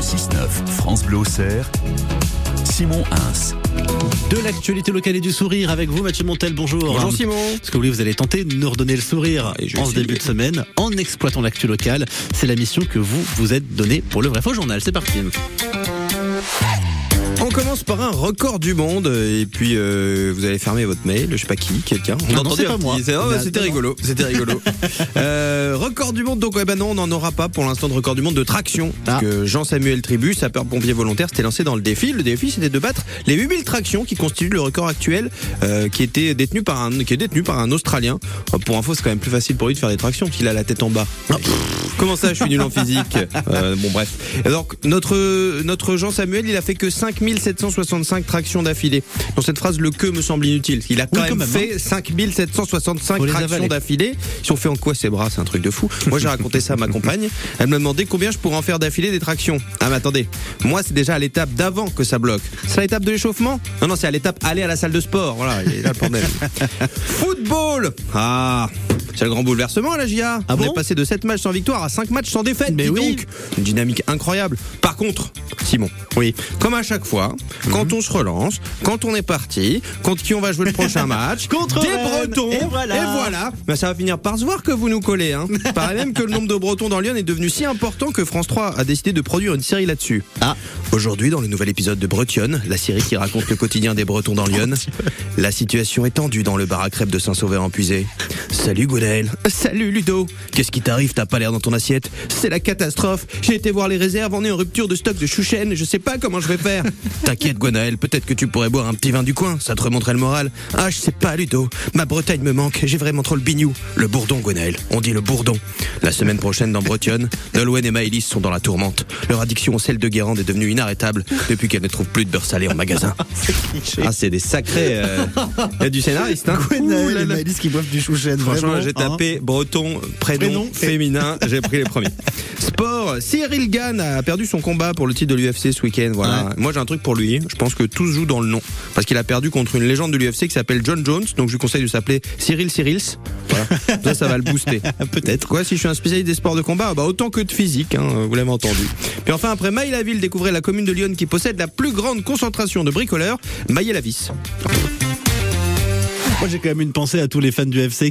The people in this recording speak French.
6-9, France Bleu Auxerre, Simon Hins. De l'actualité locale et du sourire avec vous, Mathieu Montel. Bonjour. Bonjour Simon. Est-ce que oui, vous allez tenter de nous redonner le sourire Et je vais en ce début de semaine en exploitant l'actu locale C'est la mission que vous vous êtes donnée pour le vrai faux journal. C'est parti. On commence par un record du monde et puis euh, vous allez fermer votre mail, je sais pas qui, quelqu'un. On Ah non, c'est pas moi. oh, Bah, c'était rigolo, c'était rigolo. Euh, record du monde, donc bah non, on n'en aura pas pour l'instant de record du monde de traction. Parce Ah. que Jean-Samuel Tribus, sapeur-pompier volontaire, s'était lancé dans le défi. Le défi, c'était de battre les 8000 tractions qui constituent le record actuel, euh, qui était détenu par un, qui est détenu par un Australien. Pour info, c'est quand même plus facile pour lui de faire des tractions parce qu'il a la tête en bas. Comment ça, je suis nul en physique? Bon, bref. Et donc, notre, notre Jean-Samuel, il a fait que 5765 tractions d'affilée. Dans cette phrase, le que me semble inutile. Il a quand Oui, même, quand même, fait 5765 Faut les tractions d'affilée. Ils sont faits en quoi ces bras? C'est un truc de fou. Moi, j'ai raconté ça à ma compagne. Elle me demandait combien je pourrais en faire d'affilée des tractions. Ah, mais attendez. Moi, c'est déjà à l'étape d'avant que ça bloque. C'est à l'étape de l'échauffement? Non, non, c'est à l'étape aller à la salle de sport. Voilà, il est là le bordel. Football Ah c'est le grand bouleversement la GIA. Ah On bon est passé de 7 matchs sans victoire à 5 matchs sans défaite. Mais dis oui. donc. Une dynamique incroyable. Par contre, Simon, oui, comme à chaque fois, Mhm. quand on se relance, quand on est parti, contre qui on va jouer le prochain match, Contre des Rennes. Bretons, Et voilà. Ben, ça va finir par se voir que vous nous collez. Hein. Paraît même que le nombre de Bretons dans Lyon est devenu si important que France 3 a décidé de produire une série là-dessus. Ah. Aujourd'hui, dans le nouvel épisode de Bretonne, la série qui raconte le quotidien des Bretons dans Lyon, la situation est tendue dans le bar à crêpes de Saint-Sauveur-en-Puisé. Salut Gwenaël. Salut Ludo. Qu'est-ce qui t'arrive? T'as pas l'air dans ton assiette? C'est la catastrophe. J'ai été voir les réserves, on est en rupture de stock de chouchen. Je sais pas comment je vais faire. T'inquiète Gwenaël, peut-être que tu pourrais boire un petit vin du coin, ça te remonterait le moral. Ah, je sais pas Ludo. Ma Bretagne me manque, j'ai vraiment trop le bignou. Le bourdon Gwenaël, on dit le bourdon. La semaine prochaine dans Bretonne, Nolwenn et Maëlys sont dans la tourmente. Leur addiction au sel de Guérande est devenue inarrêtable depuis qu'elle ne trouve plus de beurre salé en magasin. Ah, c'est des sacrés. euh, Il y a du scénariste, hein. Là là. qui boivent du chouchen. Franchement, j'ai tapé breton, prénom, féminin, j'ai pris les premiers. Sport, Cyril Gann a perdu son combat pour le titre de l'UFC ce week-end. Voilà. Ouais. Moi j'ai un truc pour lui, je pense que tout se joue dans le nom. Parce qu'il a perdu contre une légende de l'UFC qui s'appelle John Jones, donc je lui conseille de s'appeler Cyril Cyrils. Voilà. ça, ça va le booster. Peut-être. Quoi, si je suis un spécialiste des sports de combat, bah autant que de physique, hein, vous l'avez entendu. Puis enfin, après Maille-la-Ville, découvrez la commune de Lyon qui possède la plus grande concentration de bricoleurs, Maille-la-Vis. Moi, j'ai quand même une pensée à tous les fans du FC